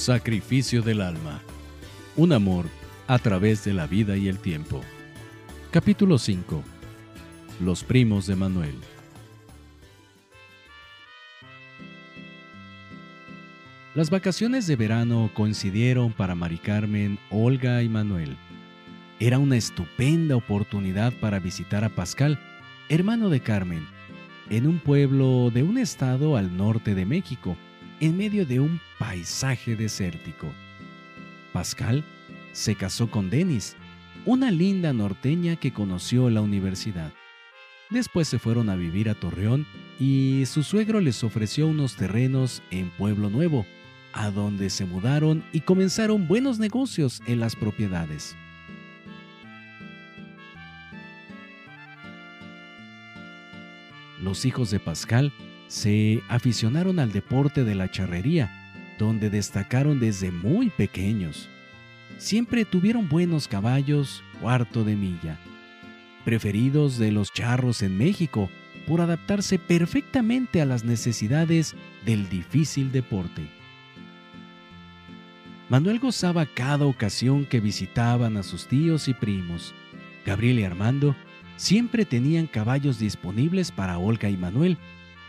Sacrificio del alma. Un amor a través de la vida y el tiempo. Capítulo 5. Los primos de Manuel. Las vacaciones de verano coincidieron para Mari Carmen, Olga y Manuel. Era una estupenda oportunidad para visitar a Pascal, hermano de Carmen, en un pueblo de un estado al norte de México, en medio de un paisaje desértico. Pascal se casó con Denis, una linda norteña que conoció en la universidad. Después se fueron a vivir a Torreón y su suegro les ofreció unos terrenos en Pueblo Nuevo, a donde se mudaron y comenzaron buenos negocios en las propiedades. Los hijos de Pascal se aficionaron al deporte de la charrería, donde destacaron desde muy pequeños. Siempre tuvieron buenos caballos, cuarto de milla, preferidos de los charros en México por adaptarse perfectamente a las necesidades del difícil deporte. Manuel gozaba cada ocasión que visitaban a sus tíos y primos. Gabriel y Armando siempre tenían caballos disponibles para Olga y Manuel,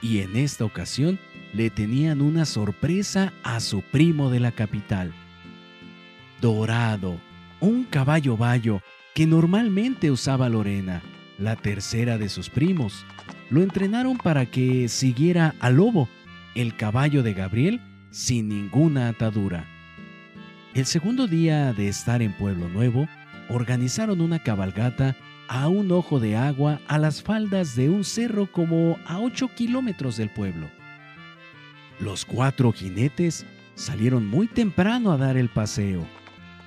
y en esta ocasión le tenían una sorpresa a su primo de la capital. Dorado, un caballo bayo que normalmente usaba Lorena, la tercera de sus primos. Lo entrenaron para que siguiera a Lobo, el caballo de Gabriel, sin ninguna atadura. El segundo día de estar en Pueblo Nuevo, organizaron una cabalgata a un ojo de agua a las faldas de un cerro como a 8 kilómetros del pueblo. Los cuatro jinetes salieron muy temprano a dar el paseo.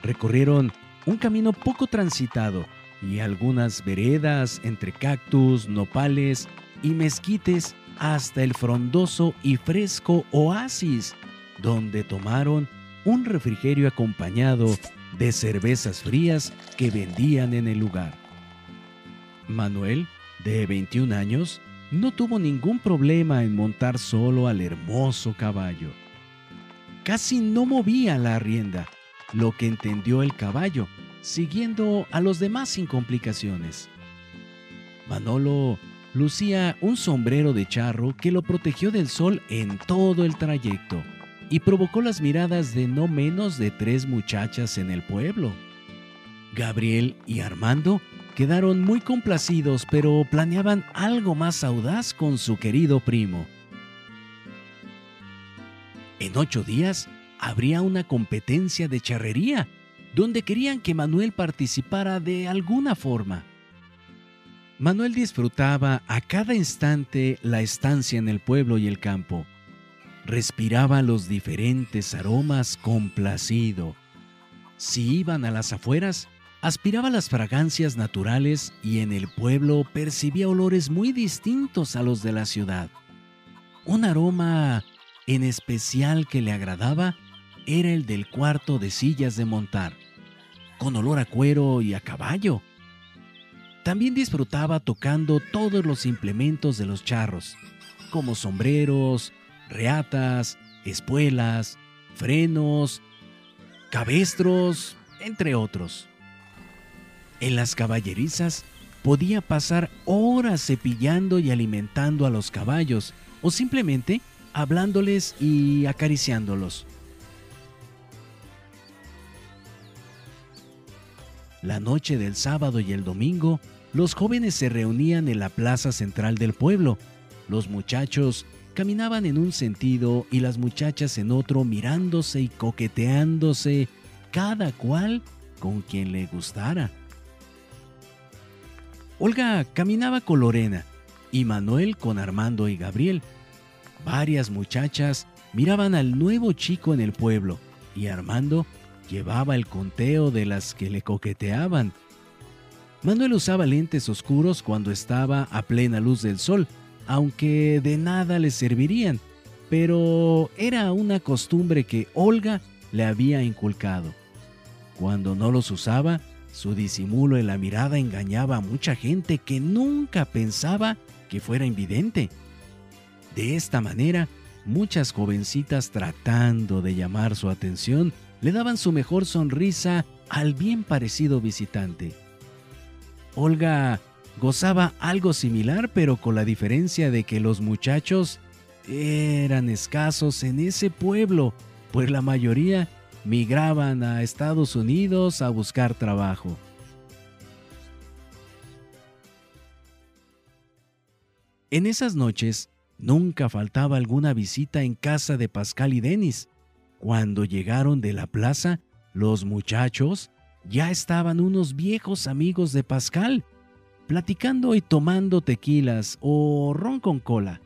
Recorrieron un camino poco transitado y algunas veredas entre cactus, nopales y mezquites hasta el frondoso y fresco oasis, donde tomaron un refrigerio acompañado de cervezas frías que vendían en el lugar. Manuel, de 21 años, no tuvo ningún problema en montar solo al hermoso caballo. Casi no movía la rienda, lo que entendió el caballo, siguiendo a los demás sin complicaciones. Manolo lucía un sombrero de charro que lo protegió del sol en todo el trayecto y provocó las miradas de no menos de tres muchachas en el pueblo. Gabriel y Armando quedaron muy complacidos, pero planeaban algo más audaz con su querido primo. En ocho días habría una competencia de charrería, donde querían que Manuel participara de alguna forma. Manuel disfrutaba a cada instante la estancia en el pueblo y el campo respiraba los diferentes aromas complacido. Si iban a las afueras, aspiraba las fragancias naturales y en el pueblo percibía olores muy distintos a los de la ciudad. Un aroma en especial que le agradaba era el del cuarto de sillas de montar, con olor a cuero y a caballo. También disfrutaba tocando todos los implementos de los charros, como sombreros, reatas, espuelas, frenos, cabestros, entre otros. En las caballerizas podía pasar horas cepillando y alimentando a los caballos o simplemente hablándoles y acariciándolos. La noche del sábado y el domingo, los jóvenes se reunían en la plaza central del pueblo. Los muchachos caminaban en un sentido y las muchachas en otro mirándose y coqueteándose, cada cual con quien le gustara. Olga caminaba con Lorena y Manuel con Armando y Gabriel. Varias muchachas miraban al nuevo chico en el pueblo y Armando llevaba el conteo de las que le coqueteaban. Manuel usaba lentes oscuros cuando estaba a plena luz del sol aunque de nada le servirían, pero era una costumbre que Olga le había inculcado. Cuando no los usaba, su disimulo en la mirada engañaba a mucha gente que nunca pensaba que fuera invidente. De esta manera, muchas jovencitas tratando de llamar su atención le daban su mejor sonrisa al bien parecido visitante. Olga gozaba algo similar, pero con la diferencia de que los muchachos eran escasos en ese pueblo, pues la mayoría migraban a Estados Unidos a buscar trabajo. En esas noches nunca faltaba alguna visita en casa de Pascal y Denis. Cuando llegaron de la plaza, los muchachos ya estaban unos viejos amigos de Pascal, platicando y tomando tequilas o ron con cola.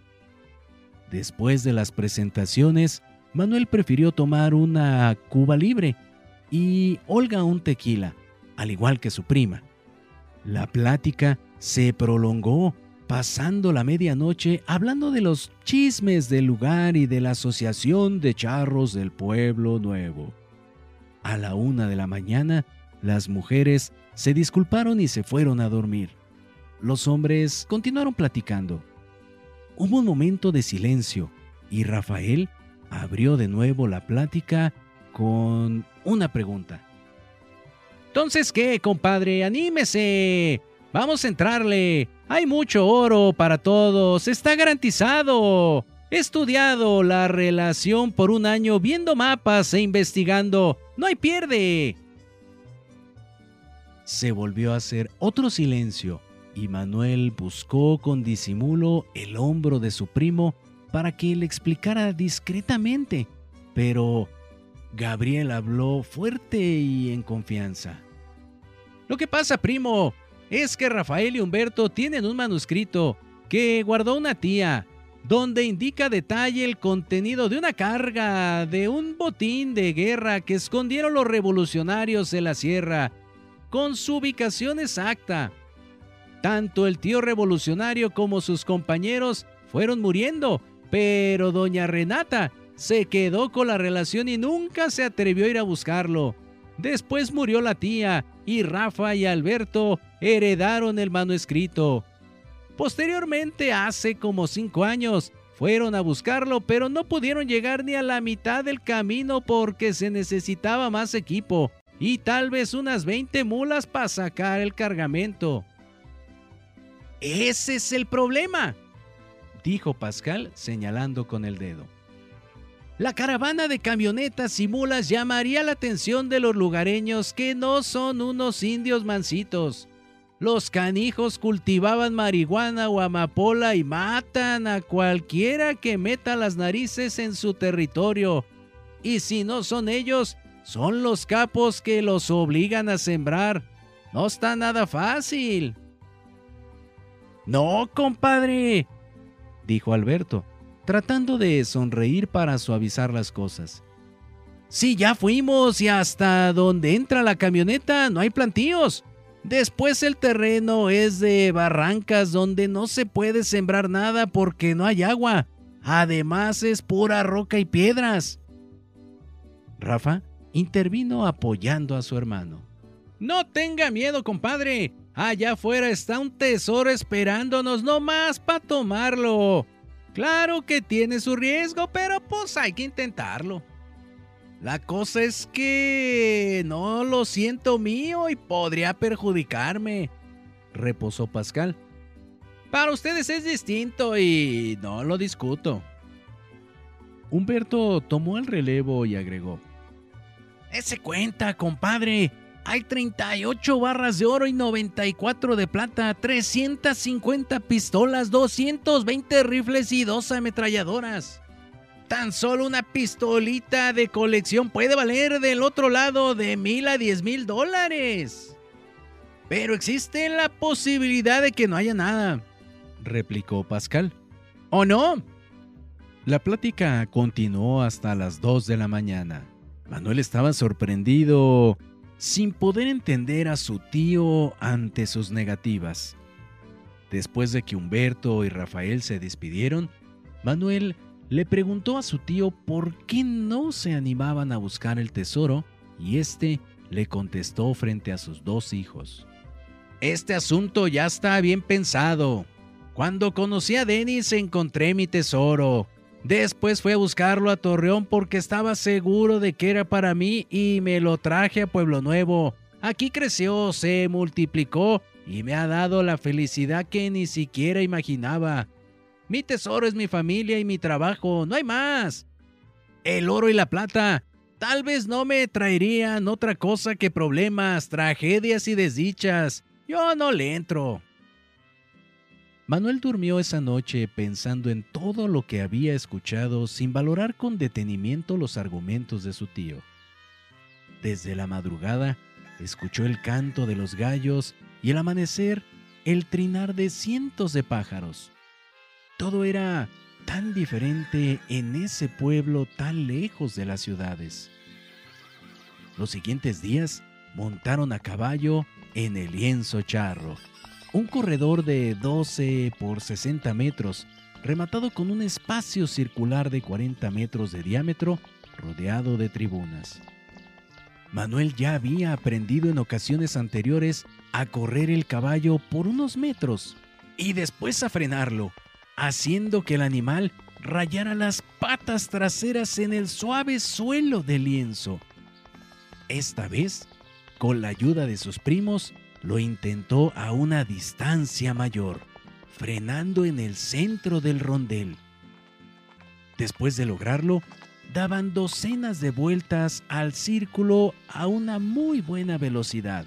Después de las presentaciones, Manuel prefirió tomar una cuba libre y Olga un tequila, al igual que su prima. La plática se prolongó, pasando la medianoche hablando de los chismes del lugar y de la Asociación de Charros del Pueblo Nuevo. A la una de la mañana, las mujeres se disculparon y se fueron a dormir. Los hombres continuaron platicando. Hubo un momento de silencio y Rafael abrió de nuevo la plática con una pregunta. Entonces, ¿qué, compadre? Anímese. Vamos a entrarle. Hay mucho oro para todos. Está garantizado. He estudiado la relación por un año viendo mapas e investigando. No hay pierde. Se volvió a hacer otro silencio y Manuel buscó con disimulo el hombro de su primo para que le explicara discretamente, pero Gabriel habló fuerte y en confianza. Lo que pasa, primo, es que Rafael y Humberto tienen un manuscrito que guardó una tía, donde indica detalle el contenido de una carga de un botín de guerra que escondieron los revolucionarios en la sierra, con su ubicación exacta. Tanto el tío revolucionario como sus compañeros fueron muriendo pero doña Renata se quedó con la relación y nunca se atrevió a ir a buscarlo. Después murió la tía y Rafa y Alberto heredaron el manuscrito. Posteriormente, hace como cinco años, fueron a buscarlo, pero no pudieron llegar ni a la mitad del camino porque se necesitaba más equipo y tal vez unas 20 mulas para sacar el cargamento. Ese es el problema dijo Pascal señalando con el dedo. La caravana de camionetas y mulas llamaría la atención de los lugareños que no son unos indios mansitos. Los canijos cultivaban marihuana o amapola y matan a cualquiera que meta las narices en su territorio. Y si no son ellos, son los capos que los obligan a sembrar. No está nada fácil. No, compadre, dijo Alberto, tratando de sonreír para suavizar las cosas. Sí, ya fuimos y hasta donde entra la camioneta no hay plantíos. Después el terreno es de barrancas donde no se puede sembrar nada porque no hay agua. Además es pura roca y piedras. Rafa intervino apoyando a su hermano. No tenga miedo, compadre. Allá afuera está un tesoro esperándonos nomás para tomarlo. Claro que tiene su riesgo, pero pues hay que intentarlo. La cosa es que no lo siento mío y podría perjudicarme, reposó Pascal. Para ustedes es distinto y no lo discuto. Humberto tomó el relevo y agregó. Ese cuenta, compadre. Hay 38 barras de oro y 94 de plata, 350 pistolas, 220 rifles y dos ametralladoras. Tan solo una pistolita de colección puede valer del otro lado de mil a diez mil dólares. Pero existe la posibilidad de que no haya nada, replicó Pascal. ¿O no? La plática continuó hasta las 2 de la mañana. Manuel estaba sorprendido sin poder entender a su tío ante sus negativas. Después de que Humberto y Rafael se despidieron, Manuel le preguntó a su tío por qué no se animaban a buscar el tesoro y éste le contestó frente a sus dos hijos. Este asunto ya está bien pensado. Cuando conocí a Denis encontré mi tesoro. Después fui a buscarlo a Torreón porque estaba seguro de que era para mí y me lo traje a Pueblo Nuevo. Aquí creció, se multiplicó y me ha dado la felicidad que ni siquiera imaginaba. Mi tesoro es mi familia y mi trabajo, no hay más. El oro y la plata tal vez no me traerían otra cosa que problemas, tragedias y desdichas. Yo no le entro. Manuel durmió esa noche pensando en todo lo que había escuchado sin valorar con detenimiento los argumentos de su tío. Desde la madrugada escuchó el canto de los gallos y el amanecer el trinar de cientos de pájaros. Todo era tan diferente en ese pueblo tan lejos de las ciudades. Los siguientes días montaron a caballo en el lienzo charro un corredor de 12 por 60 metros, rematado con un espacio circular de 40 metros de diámetro, rodeado de tribunas. Manuel ya había aprendido en ocasiones anteriores a correr el caballo por unos metros y después a frenarlo, haciendo que el animal rayara las patas traseras en el suave suelo del lienzo. Esta vez, con la ayuda de sus primos, lo intentó a una distancia mayor, frenando en el centro del rondel. Después de lograrlo, daban docenas de vueltas al círculo a una muy buena velocidad.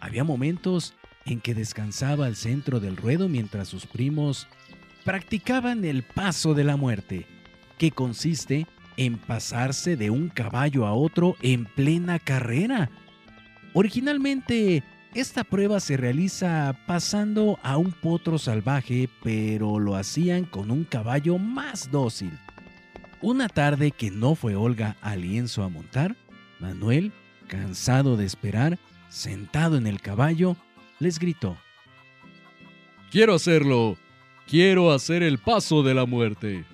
Había momentos en que descansaba al centro del ruedo mientras sus primos practicaban el paso de la muerte, que consiste en pasarse de un caballo a otro en plena carrera. Originalmente esta prueba se realiza pasando a un potro salvaje, pero lo hacían con un caballo más dócil. Una tarde que no fue Olga al lienzo a montar, Manuel, cansado de esperar, sentado en el caballo, les gritó. Quiero hacerlo. Quiero hacer el paso de la muerte.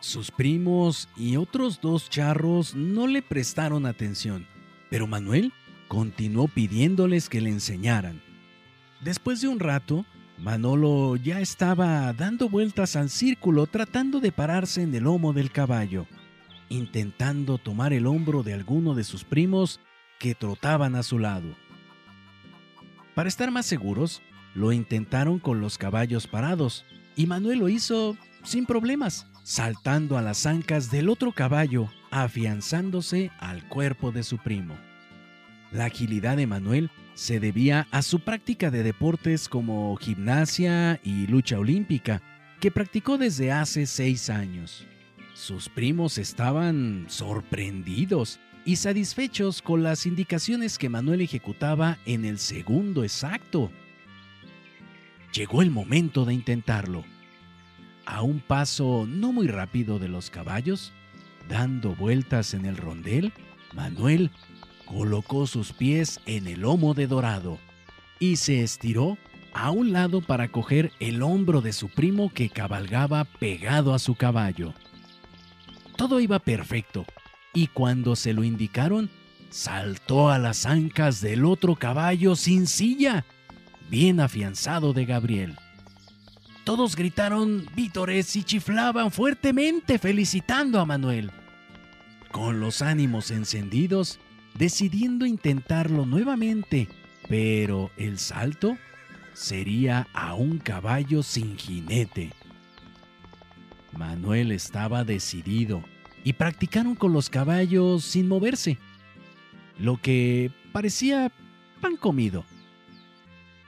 Sus primos y otros dos charros no le prestaron atención, pero Manuel continuó pidiéndoles que le enseñaran. Después de un rato, Manolo ya estaba dando vueltas al círculo tratando de pararse en el lomo del caballo, intentando tomar el hombro de alguno de sus primos que trotaban a su lado. Para estar más seguros, lo intentaron con los caballos parados, y Manuel lo hizo sin problemas, saltando a las ancas del otro caballo, afianzándose al cuerpo de su primo. La agilidad de Manuel se debía a su práctica de deportes como gimnasia y lucha olímpica, que practicó desde hace seis años. Sus primos estaban sorprendidos y satisfechos con las indicaciones que Manuel ejecutaba en el segundo exacto. Llegó el momento de intentarlo. A un paso no muy rápido de los caballos, dando vueltas en el rondel, Manuel colocó sus pies en el lomo de dorado y se estiró a un lado para coger el hombro de su primo que cabalgaba pegado a su caballo. Todo iba perfecto, y cuando se lo indicaron, saltó a las ancas del otro caballo sin silla, bien afianzado de Gabriel. Todos gritaron vítores y chiflaban fuertemente felicitando a Manuel. Con los ánimos encendidos, decidiendo intentarlo nuevamente, pero el salto sería a un caballo sin jinete. Manuel estaba decidido y practicaron con los caballos sin moverse, lo que parecía pan comido.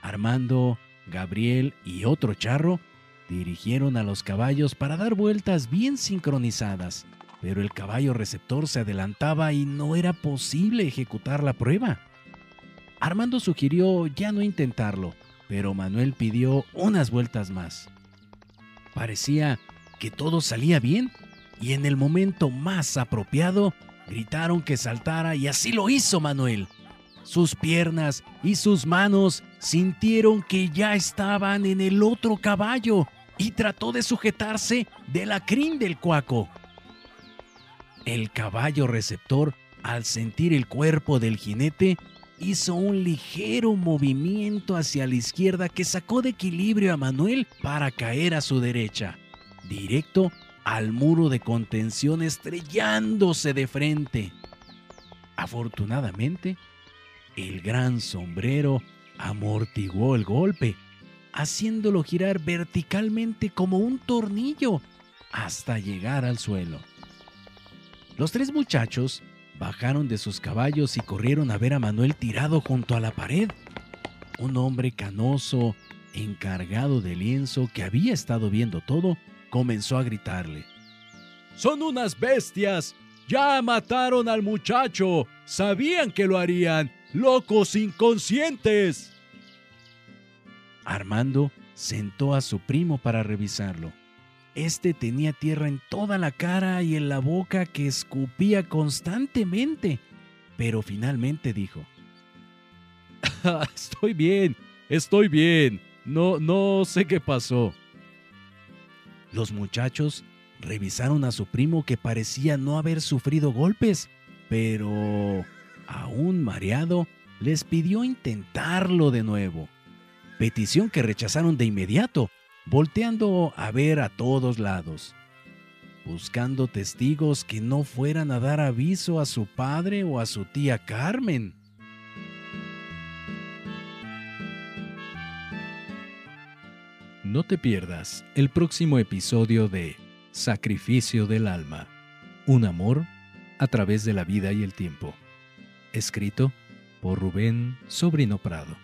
Armando, Gabriel y otro charro dirigieron a los caballos para dar vueltas bien sincronizadas pero el caballo receptor se adelantaba y no era posible ejecutar la prueba. Armando sugirió ya no intentarlo, pero Manuel pidió unas vueltas más. Parecía que todo salía bien y en el momento más apropiado gritaron que saltara y así lo hizo Manuel. Sus piernas y sus manos sintieron que ya estaban en el otro caballo y trató de sujetarse de la crin del cuaco. El caballo receptor, al sentir el cuerpo del jinete, hizo un ligero movimiento hacia la izquierda que sacó de equilibrio a Manuel para caer a su derecha, directo al muro de contención estrellándose de frente. Afortunadamente, el gran sombrero amortiguó el golpe, haciéndolo girar verticalmente como un tornillo hasta llegar al suelo. Los tres muchachos bajaron de sus caballos y corrieron a ver a Manuel tirado junto a la pared. Un hombre canoso, encargado de lienzo que había estado viendo todo, comenzó a gritarle. ¡Son unas bestias! ¡Ya mataron al muchacho! ¡Sabían que lo harían! ¡Locos inconscientes! Armando sentó a su primo para revisarlo. Este tenía tierra en toda la cara y en la boca que escupía constantemente, pero finalmente dijo: Estoy bien, estoy bien. No, no sé qué pasó. Los muchachos revisaron a su primo que parecía no haber sufrido golpes, pero, aún mareado, les pidió intentarlo de nuevo. Petición que rechazaron de inmediato, volteando a ver a todos lados, buscando testigos que no fueran a dar aviso a su padre o a su tía Carmen. No te pierdas el próximo episodio de Sacrificio del Alma, un amor a través de la vida y el tiempo, escrito por Rubén Sobrino Prado.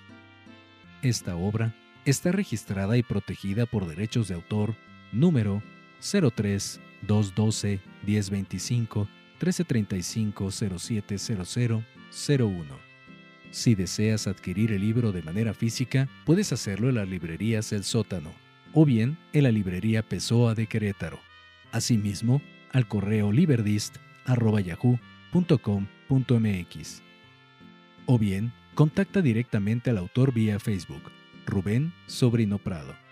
Esta obra está registrada y protegida por derechos de autor número 03 212 1025 1335 0700 01. Si deseas adquirir el libro de manera física, puedes hacerlo en las librerías El Sótano o bien en la librería Pessoa de Querétaro. Asimismo, al correo liberdist.yahoo.com.mx. O bien, contacta directamente al autor vía Facebook, Rubén Sobrino Prado.